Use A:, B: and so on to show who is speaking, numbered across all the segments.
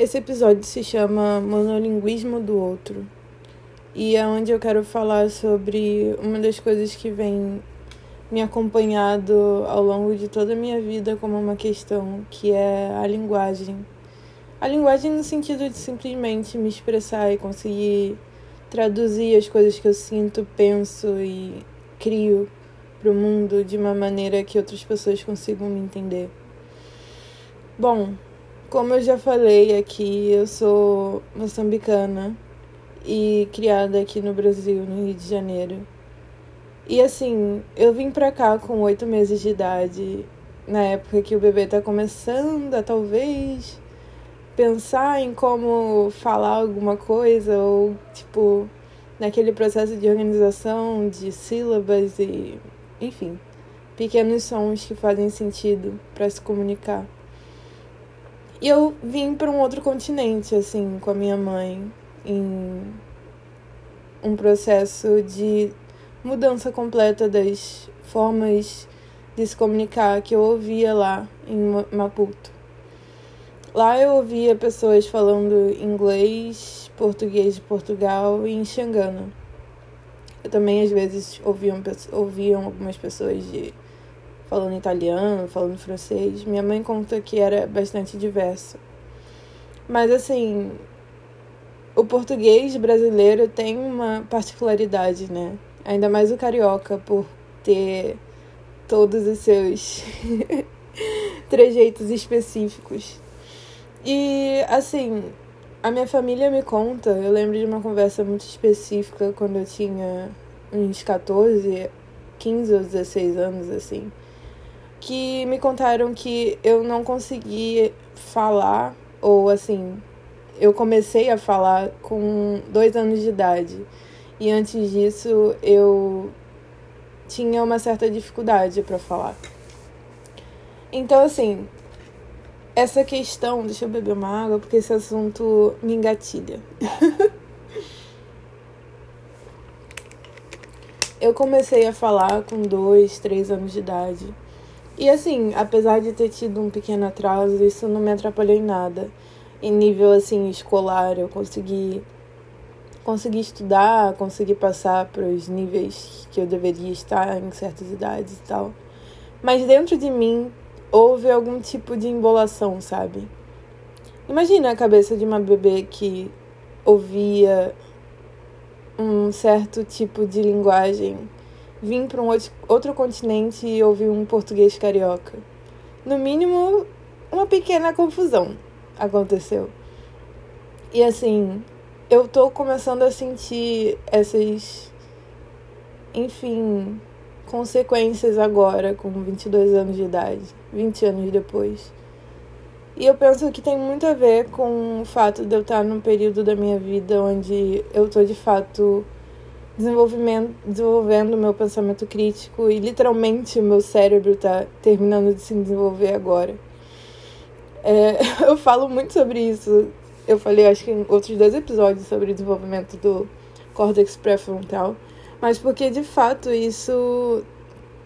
A: Esse episódio se chama Monolinguismo do Outro e é onde eu quero falar sobre uma das coisas que vem me acompanhado ao longo de toda a minha vida como uma questão, que é a linguagem. A linguagem no sentido de simplesmente me expressar e conseguir traduzir as coisas que eu sinto, penso e crio para o mundo de uma maneira que outras pessoas consigam me entender. Bom, como eu já falei aqui, eu sou moçambicana e criada aqui no Brasil, no Rio de Janeiro. E assim, eu vim pra cá com oito meses de idade, na época que o bebê tá começando a talvez pensar em como falar alguma coisa, ou tipo, naquele processo de organização de sílabas e, enfim, pequenos sons que fazem sentido para se comunicar. E eu vim para um outro continente, assim, com a minha mãe, em um processo de mudança completa das formas de se comunicar que eu ouvia lá em Maputo. Lá eu ouvia pessoas falando inglês, português de Portugal e enxangano. Eu também às vezes ouviam, ouviam algumas pessoas de falando italiano, falando francês. Minha mãe conta que era bastante diverso. Mas assim, o português brasileiro tem uma particularidade, né? Ainda mais o carioca, por ter todos os seus trejeitos específicos. E assim, a minha família me conta, eu lembro de uma conversa muito específica quando eu tinha uns 14, 15 ou 16 anos, assim que me contaram que eu não consegui falar, ou assim, eu comecei a falar com dois anos de idade. E antes disso eu tinha uma certa dificuldade para falar. Então, assim, essa questão. Deixa eu beber uma água, porque esse assunto me engatilha. eu comecei a falar com dois, três anos de idade. E assim, apesar de ter tido um pequeno atraso, isso não me atrapalhou em nada. Em nível assim escolar, eu consegui consegui estudar, consegui passar para os níveis que eu deveria estar em certas idades e tal. Mas dentro de mim houve algum tipo de embolação, sabe? Imagina a cabeça de uma bebê que ouvia um certo tipo de linguagem vim para um outro continente e ouvir um português carioca. No mínimo, uma pequena confusão aconteceu. E assim, eu tô começando a sentir essas, enfim, consequências agora, com 22 anos de idade, 20 anos depois. E eu penso que tem muito a ver com o fato de eu estar num período da minha vida onde eu tô de fato desenvolvimento, desenvolvendo o meu pensamento crítico e literalmente o meu cérebro está terminando de se desenvolver agora. É, eu falo muito sobre isso. Eu falei, acho que em outros dois episódios sobre o desenvolvimento do córtex pré-frontal, mas porque de fato isso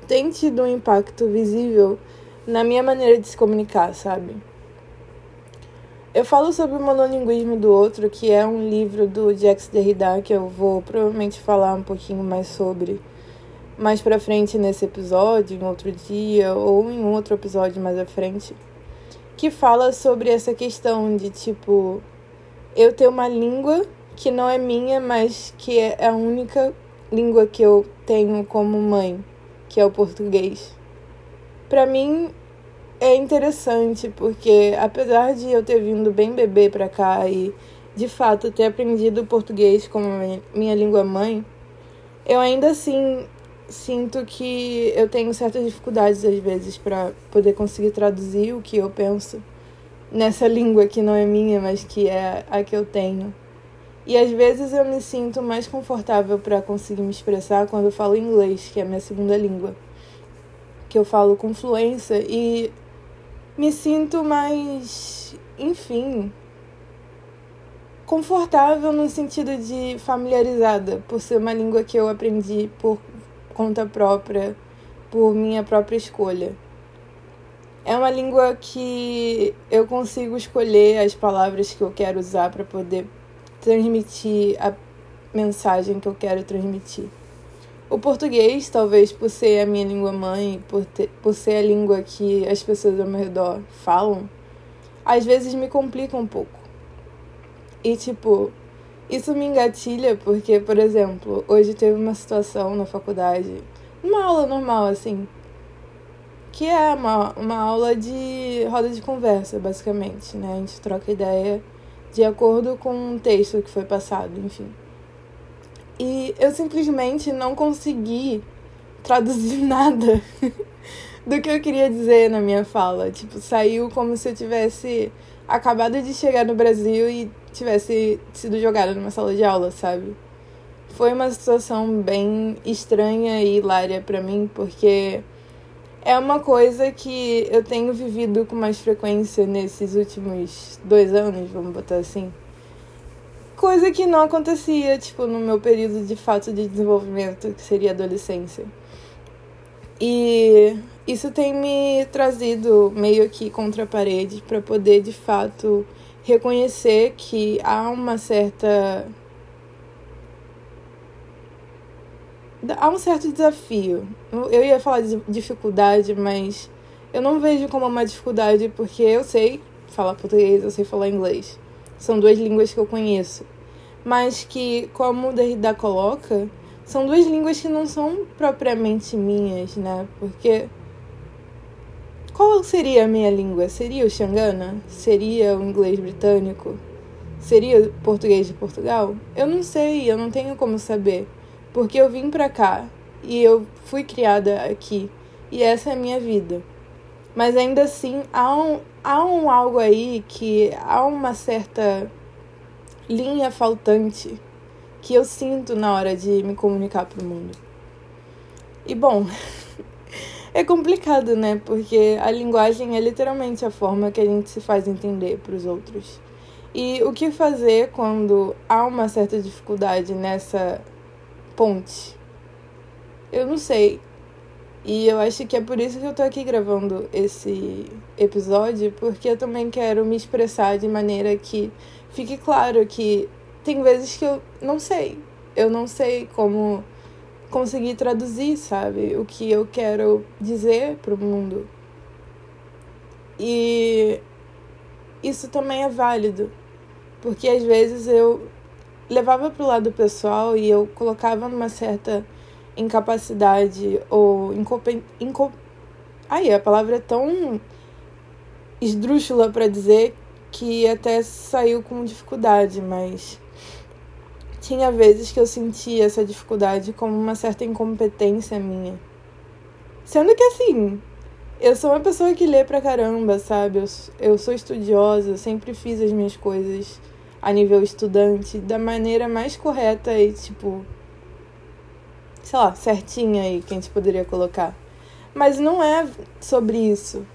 A: tem tido um impacto visível na minha maneira de se comunicar, sabe? Eu falo sobre o monolinguismo do outro, que é um livro do Jacques Derrida que eu vou provavelmente falar um pouquinho mais sobre mais para frente nesse episódio, em outro dia ou em outro episódio mais à frente, que fala sobre essa questão de tipo eu ter uma língua que não é minha, mas que é a única língua que eu tenho como mãe, que é o português. Para mim, é interessante porque apesar de eu ter vindo bem bebê para cá e de fato ter aprendido português como minha língua mãe, eu ainda assim sinto que eu tenho certas dificuldades às vezes para poder conseguir traduzir o que eu penso nessa língua que não é minha, mas que é a que eu tenho. E às vezes eu me sinto mais confortável para conseguir me expressar quando eu falo inglês, que é a minha segunda língua. Que eu falo com fluência e me sinto mais, enfim, confortável no sentido de familiarizada, por ser uma língua que eu aprendi por conta própria, por minha própria escolha. É uma língua que eu consigo escolher as palavras que eu quero usar para poder transmitir a mensagem que eu quero transmitir. O português, talvez por ser a minha língua mãe, por, ter, por ser a língua que as pessoas ao meu redor falam, às vezes me complica um pouco. E tipo, isso me engatilha porque, por exemplo, hoje teve uma situação na faculdade, uma aula normal assim, que é uma, uma aula de roda de conversa, basicamente, né? A gente troca ideia de acordo com um texto que foi passado, enfim. E eu simplesmente não consegui traduzir nada do que eu queria dizer na minha fala. Tipo, saiu como se eu tivesse acabado de chegar no Brasil e tivesse sido jogada numa sala de aula, sabe? Foi uma situação bem estranha e hilária para mim, porque é uma coisa que eu tenho vivido com mais frequência nesses últimos dois anos, vamos botar assim. Coisa que não acontecia, tipo, no meu período de fato de desenvolvimento, que seria adolescência. E isso tem me trazido meio que contra a parede para poder de fato reconhecer que há uma certa há um certo desafio. Eu ia falar de dificuldade, mas eu não vejo como uma dificuldade porque eu sei falar português, eu sei falar inglês. São duas línguas que eu conheço. Mas que, como Derrida coloca, são duas línguas que não são propriamente minhas, né? Porque qual seria a minha língua? Seria o Xangana? Seria o inglês britânico? Seria o português de Portugal? Eu não sei, eu não tenho como saber porque eu vim pra cá e eu fui criada aqui e essa é a minha vida. Mas ainda assim há um, há um algo aí que há uma certa linha faltante que eu sinto na hora de me comunicar pro mundo. E bom, é complicado, né? Porque a linguagem é literalmente a forma que a gente se faz entender para os outros. E o que fazer quando há uma certa dificuldade nessa ponte. Eu não sei. E eu acho que é por isso que eu tô aqui gravando esse episódio, porque eu também quero me expressar de maneira que fique claro que tem vezes que eu não sei. Eu não sei como conseguir traduzir, sabe, o que eu quero dizer pro mundo. E isso também é válido, porque às vezes eu levava pro lado pessoal e eu colocava numa certa incapacidade ou incompetência. Inco... Ai, a palavra é tão esdrúxula para dizer que até saiu com dificuldade, mas tinha vezes que eu sentia essa dificuldade como uma certa incompetência minha. Sendo que assim, eu sou uma pessoa que lê pra caramba, sabe? Eu, eu sou estudiosa, sempre fiz as minhas coisas a nível estudante da maneira mais correta e, tipo, sei lá, certinha aí que a gente poderia colocar. Mas não é sobre isso.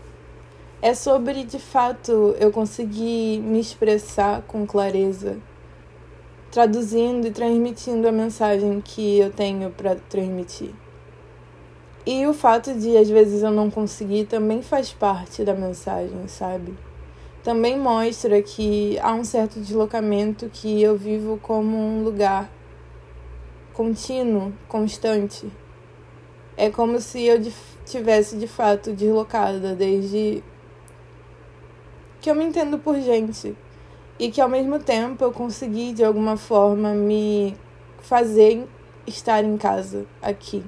A: É sobre, de fato, eu conseguir me expressar com clareza, traduzindo e transmitindo a mensagem que eu tenho para transmitir. E o fato de às vezes eu não conseguir também faz parte da mensagem, sabe? também mostra que há um certo deslocamento que eu vivo como um lugar contínuo, constante. É como se eu tivesse de fato deslocada desde que eu me entendo por gente e que ao mesmo tempo eu consegui de alguma forma me fazer estar em casa aqui.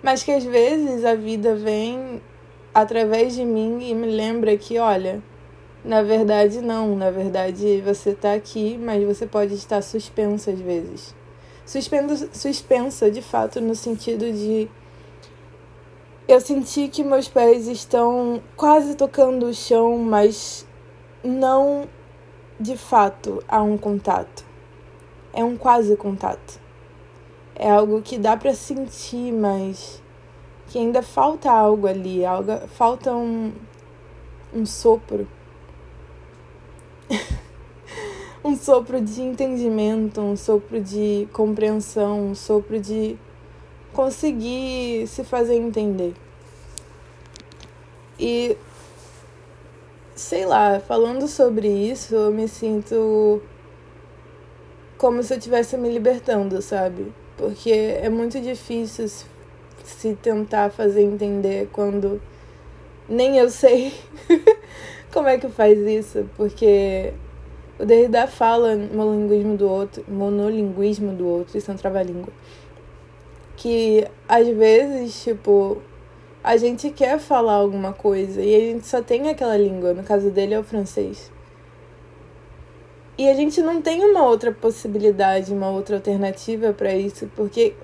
A: Mas que às vezes a vida vem através de mim e me lembra que, olha, na verdade, não. Na verdade, você está aqui, mas você pode estar suspensa às vezes. Suspensa, suspensa, de fato, no sentido de. Eu senti que meus pés estão quase tocando o chão, mas não de fato há um contato. É um quase contato. É algo que dá para sentir, mas que ainda falta algo ali, algo, falta um, um sopro um sopro de entendimento, um sopro de compreensão, um sopro de conseguir se fazer entender. E sei lá, falando sobre isso, eu me sinto como se eu estivesse me libertando, sabe? Porque é muito difícil se tentar fazer entender quando nem eu sei como é que faz isso, porque o Derrida fala monolinguismo do outro, monolinguismo do outro, isso é um trava-língua. Que às vezes, tipo, a gente quer falar alguma coisa e a gente só tem aquela língua, no caso dele é o francês. E a gente não tem uma outra possibilidade, uma outra alternativa para isso, porque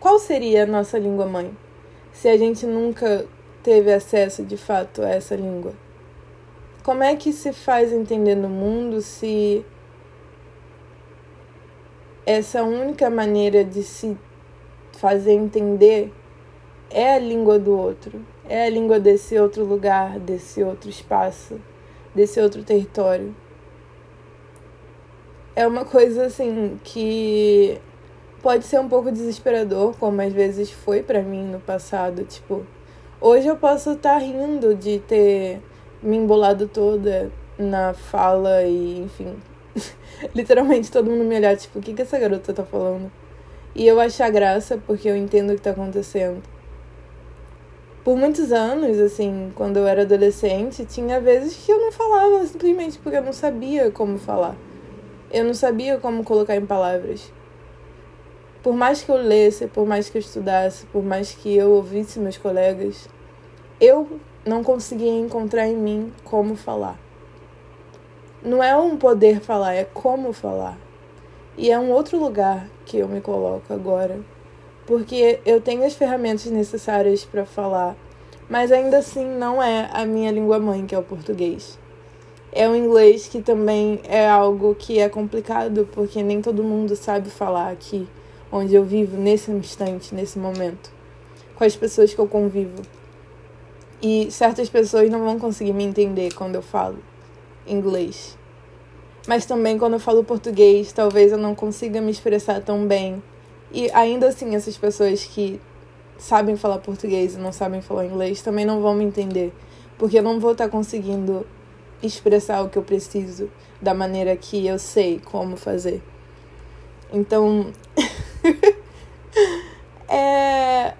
A: qual seria a nossa língua mãe se a gente nunca teve acesso de fato a essa língua? Como é que se faz entender no mundo se essa única maneira de se fazer entender é a língua do outro, é a língua desse outro lugar, desse outro espaço, desse outro território? É uma coisa assim que pode ser um pouco desesperador, como às vezes foi para mim no passado, tipo, hoje eu posso estar tá rindo de ter me embolado toda na fala e, enfim, literalmente todo mundo me olhar, tipo, o que, que essa garota tá falando? E eu achar graça porque eu entendo o que tá acontecendo. Por muitos anos, assim, quando eu era adolescente, tinha vezes que eu não falava simplesmente porque eu não sabia como falar. Eu não sabia como colocar em palavras. Por mais que eu lesse, por mais que eu estudasse, por mais que eu ouvisse meus colegas, eu não conseguia encontrar em mim como falar. Não é um poder falar, é como falar. E é um outro lugar que eu me coloco agora, porque eu tenho as ferramentas necessárias para falar, mas ainda assim não é a minha língua mãe, que é o português. É o inglês que também é algo que é complicado, porque nem todo mundo sabe falar aqui, onde eu vivo, nesse instante, nesse momento, com as pessoas que eu convivo. E certas pessoas não vão conseguir me entender quando eu falo inglês. Mas também quando eu falo português, talvez eu não consiga me expressar tão bem. E ainda assim, essas pessoas que sabem falar português e não sabem falar inglês também não vão me entender. Porque eu não vou estar conseguindo expressar o que eu preciso da maneira que eu sei como fazer. Então. é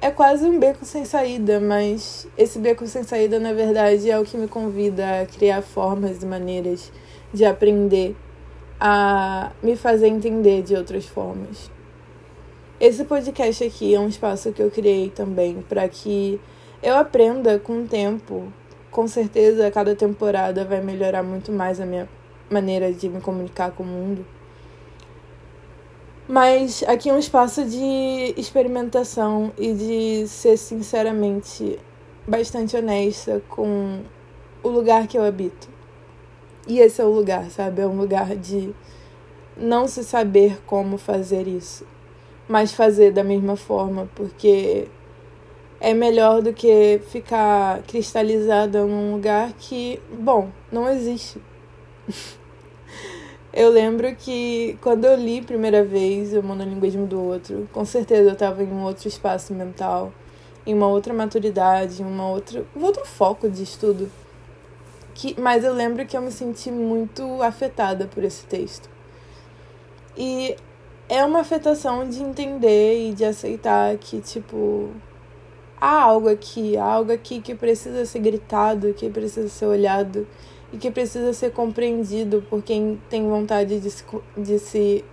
A: é quase um beco sem saída, mas esse beco sem saída, na verdade, é o que me convida a criar formas e maneiras de aprender a me fazer entender de outras formas. Esse podcast aqui é um espaço que eu criei também para que eu aprenda com o tempo. Com certeza, cada temporada vai melhorar muito mais a minha maneira de me comunicar com o mundo mas aqui é um espaço de experimentação e de ser sinceramente bastante honesta com o lugar que eu habito. E esse é o lugar, sabe? É um lugar de não se saber como fazer isso, mas fazer da mesma forma, porque é melhor do que ficar cristalizada num lugar que, bom, não existe. Eu lembro que quando eu li primeira vez o monolinguismo do outro, com certeza eu estava em um outro espaço mental, em uma outra maturidade, em uma outra, um outro foco de estudo. Que, mas eu lembro que eu me senti muito afetada por esse texto. E é uma afetação de entender e de aceitar que, tipo, há algo aqui, há algo aqui que precisa ser gritado, que precisa ser olhado e que precisa ser compreendido por quem tem vontade de se, de se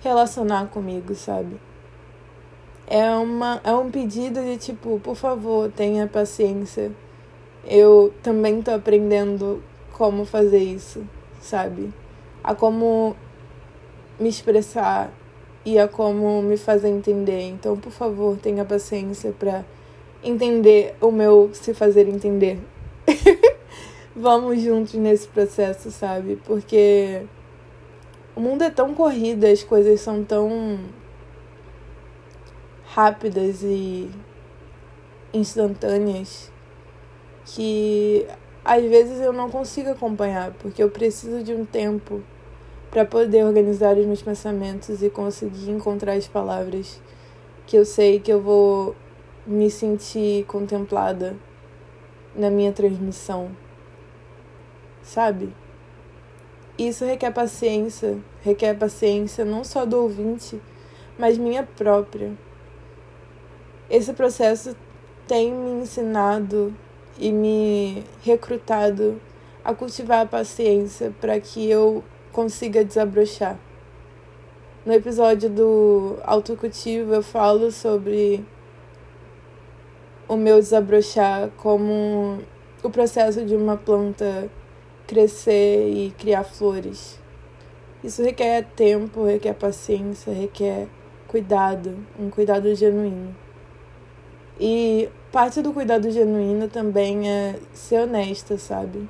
A: relacionar comigo, sabe? É, uma, é um pedido de tipo, por favor, tenha paciência. Eu também tô aprendendo como fazer isso, sabe? A como me expressar e a como me fazer entender. Então, por favor, tenha paciência para entender o meu se fazer entender. vamos juntos nesse processo, sabe? Porque o mundo é tão corrido, as coisas são tão rápidas e instantâneas que às vezes eu não consigo acompanhar, porque eu preciso de um tempo para poder organizar os meus pensamentos e conseguir encontrar as palavras que eu sei que eu vou me sentir contemplada na minha transmissão. Sabe? Isso requer paciência, requer paciência não só do ouvinte, mas minha própria. Esse processo tem me ensinado e me recrutado a cultivar a paciência para que eu consiga desabrochar. No episódio do autocultivo eu falo sobre o meu desabrochar como o processo de uma planta crescer e criar flores. Isso requer tempo, requer paciência, requer cuidado, um cuidado genuíno. E parte do cuidado genuíno também é ser honesta, sabe?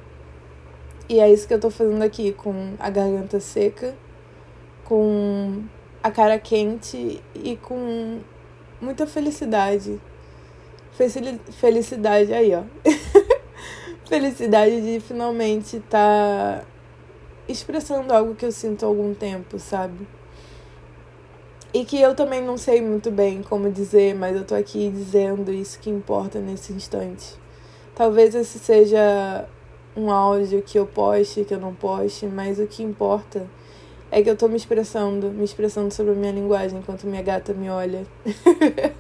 A: E é isso que eu tô fazendo aqui, com a garganta seca, com a cara quente e com muita felicidade. Felicidade aí, ó. felicidade de finalmente estar tá expressando algo que eu sinto há algum tempo, sabe? E que eu também não sei muito bem como dizer, mas eu tô aqui dizendo isso que importa nesse instante. Talvez esse seja um áudio que eu poste, que eu não poste, mas o que importa é que eu tô me expressando, me expressando sobre a minha linguagem enquanto minha gata me olha.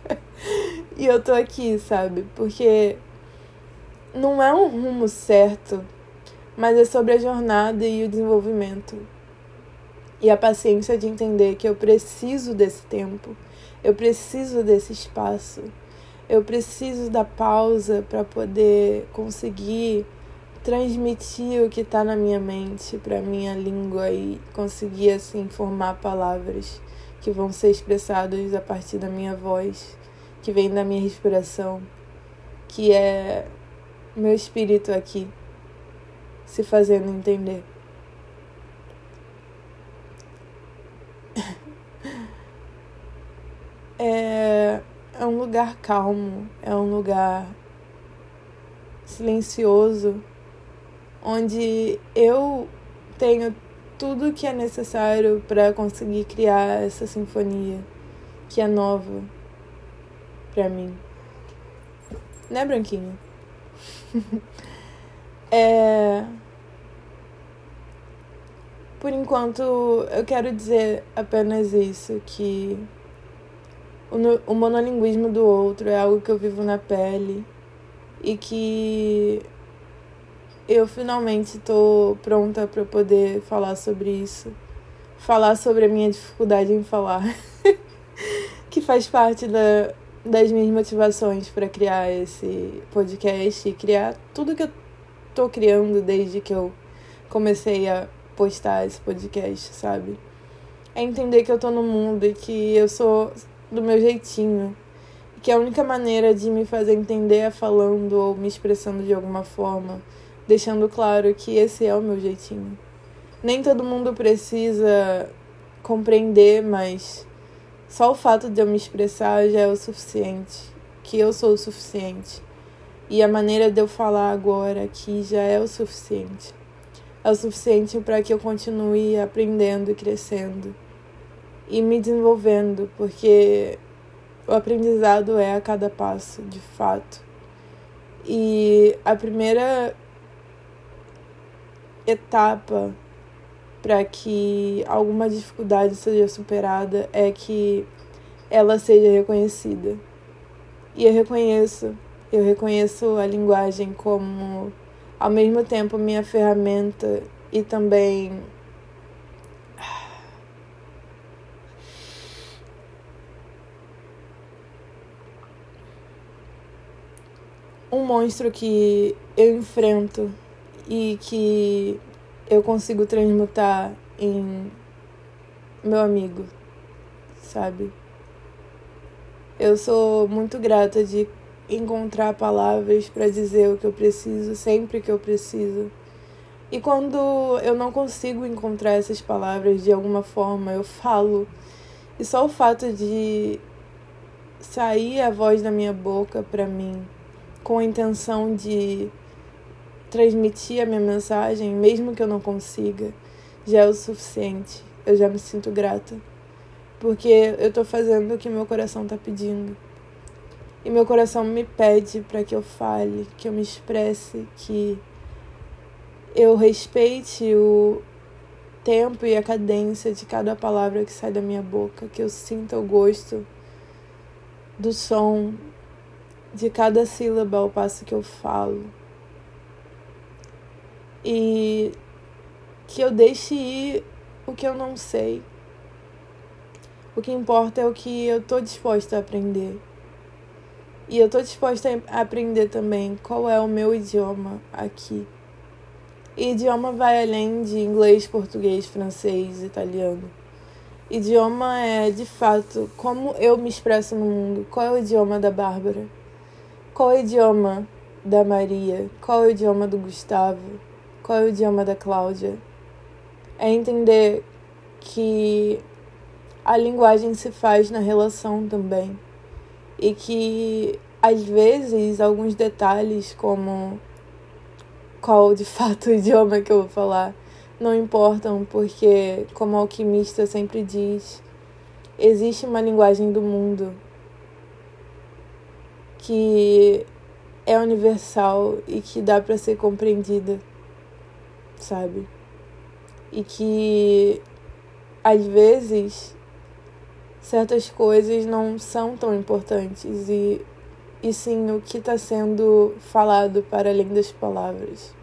A: e eu tô aqui, sabe? Porque não é um rumo certo, mas é sobre a jornada e o desenvolvimento. E a paciência de entender que eu preciso desse tempo, eu preciso desse espaço, eu preciso da pausa para poder conseguir transmitir o que está na minha mente para minha língua e conseguir assim formar palavras que vão ser expressadas a partir da minha voz, que vem da minha respiração, que é meu espírito aqui se fazendo entender. É, é um lugar calmo, é um lugar silencioso, onde eu tenho tudo que é necessário para conseguir criar essa sinfonia que é nova para mim. Né, Branquinha? é... Por enquanto, eu quero dizer apenas isso, que o, o monolinguismo do outro é algo que eu vivo na pele e que eu finalmente estou pronta para poder falar sobre isso, falar sobre a minha dificuldade em falar, que faz parte da, das minhas motivações para criar esse podcast e criar tudo que eu tô criando desde que eu comecei a postar esse podcast, sabe? É entender que eu tô no mundo e que eu sou do meu jeitinho. E que a única maneira de me fazer entender é falando ou me expressando de alguma forma, deixando claro que esse é o meu jeitinho. Nem todo mundo precisa compreender, mas só o fato de eu me expressar já é o suficiente, que eu sou o suficiente. E a maneira de eu falar agora aqui já é o suficiente. É o suficiente para que eu continue aprendendo e crescendo e me desenvolvendo, porque o aprendizado é a cada passo, de fato. E a primeira etapa para que alguma dificuldade seja superada é que ela seja reconhecida. E eu reconheço, eu reconheço a linguagem como ao mesmo tempo minha ferramenta e também um monstro que eu enfrento e que eu consigo transmutar em meu amigo, sabe? Eu sou muito grata de encontrar palavras para dizer o que eu preciso sempre que eu preciso. E quando eu não consigo encontrar essas palavras de alguma forma, eu falo. E só o fato de sair a voz da minha boca para mim com a intenção de transmitir a minha mensagem, mesmo que eu não consiga, já é o suficiente. Eu já me sinto grata. Porque eu tô fazendo o que meu coração tá pedindo. E meu coração me pede para que eu fale, que eu me expresse, que eu respeite o tempo e a cadência de cada palavra que sai da minha boca, que eu sinta o gosto do som de cada sílaba ao passo que eu falo. E que eu deixe ir o que eu não sei. O que importa é o que eu tô disposta a aprender. E eu tô disposta a aprender também qual é o meu idioma aqui. E idioma vai além de inglês, português, francês, italiano. Idioma é, de fato, como eu me expresso no mundo. Qual é o idioma da Bárbara? Qual é o idioma da Maria? Qual é o idioma do Gustavo? Qual é o idioma da Cláudia? É entender que a linguagem se faz na relação também. E que, às vezes, alguns detalhes, como qual de fato o idioma que eu vou falar, não importam, porque, como o alquimista sempre diz, existe uma linguagem do mundo que é universal e que dá para ser compreendida, sabe? E que às vezes certas coisas não são tão importantes e, e sim o que está sendo falado para além das palavras.